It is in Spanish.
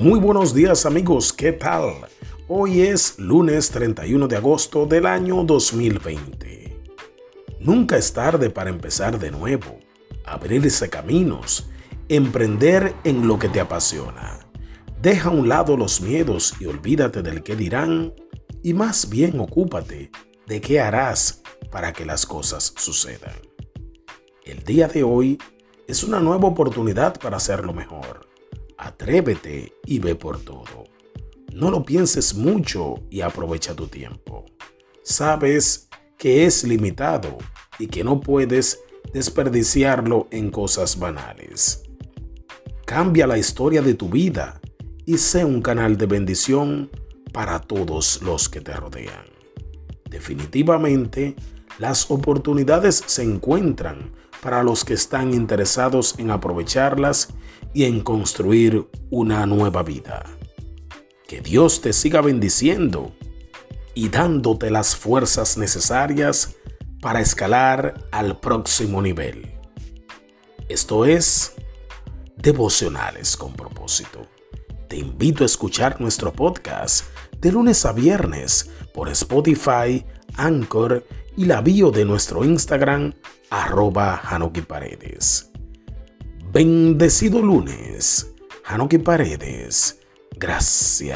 Muy buenos días amigos, ¿qué tal? Hoy es lunes 31 de agosto del año 2020. Nunca es tarde para empezar de nuevo, abrirse caminos, emprender en lo que te apasiona. Deja a un lado los miedos y olvídate del que dirán y más bien ocúpate de qué harás para que las cosas sucedan. El día de hoy es una nueva oportunidad para hacerlo mejor. Atrévete y ve por todo. No lo pienses mucho y aprovecha tu tiempo. Sabes que es limitado y que no puedes desperdiciarlo en cosas banales. Cambia la historia de tu vida y sé un canal de bendición para todos los que te rodean. Definitivamente, las oportunidades se encuentran para los que están interesados en aprovecharlas y en construir una nueva vida. Que Dios te siga bendiciendo y dándote las fuerzas necesarias para escalar al próximo nivel. Esto es Devocionales con propósito. Te invito a escuchar nuestro podcast de lunes a viernes por Spotify, Anchor y la bio de nuestro Instagram arroba Hanoki Paredes. Bendecido lunes, Hanoki Paredes. Gracias.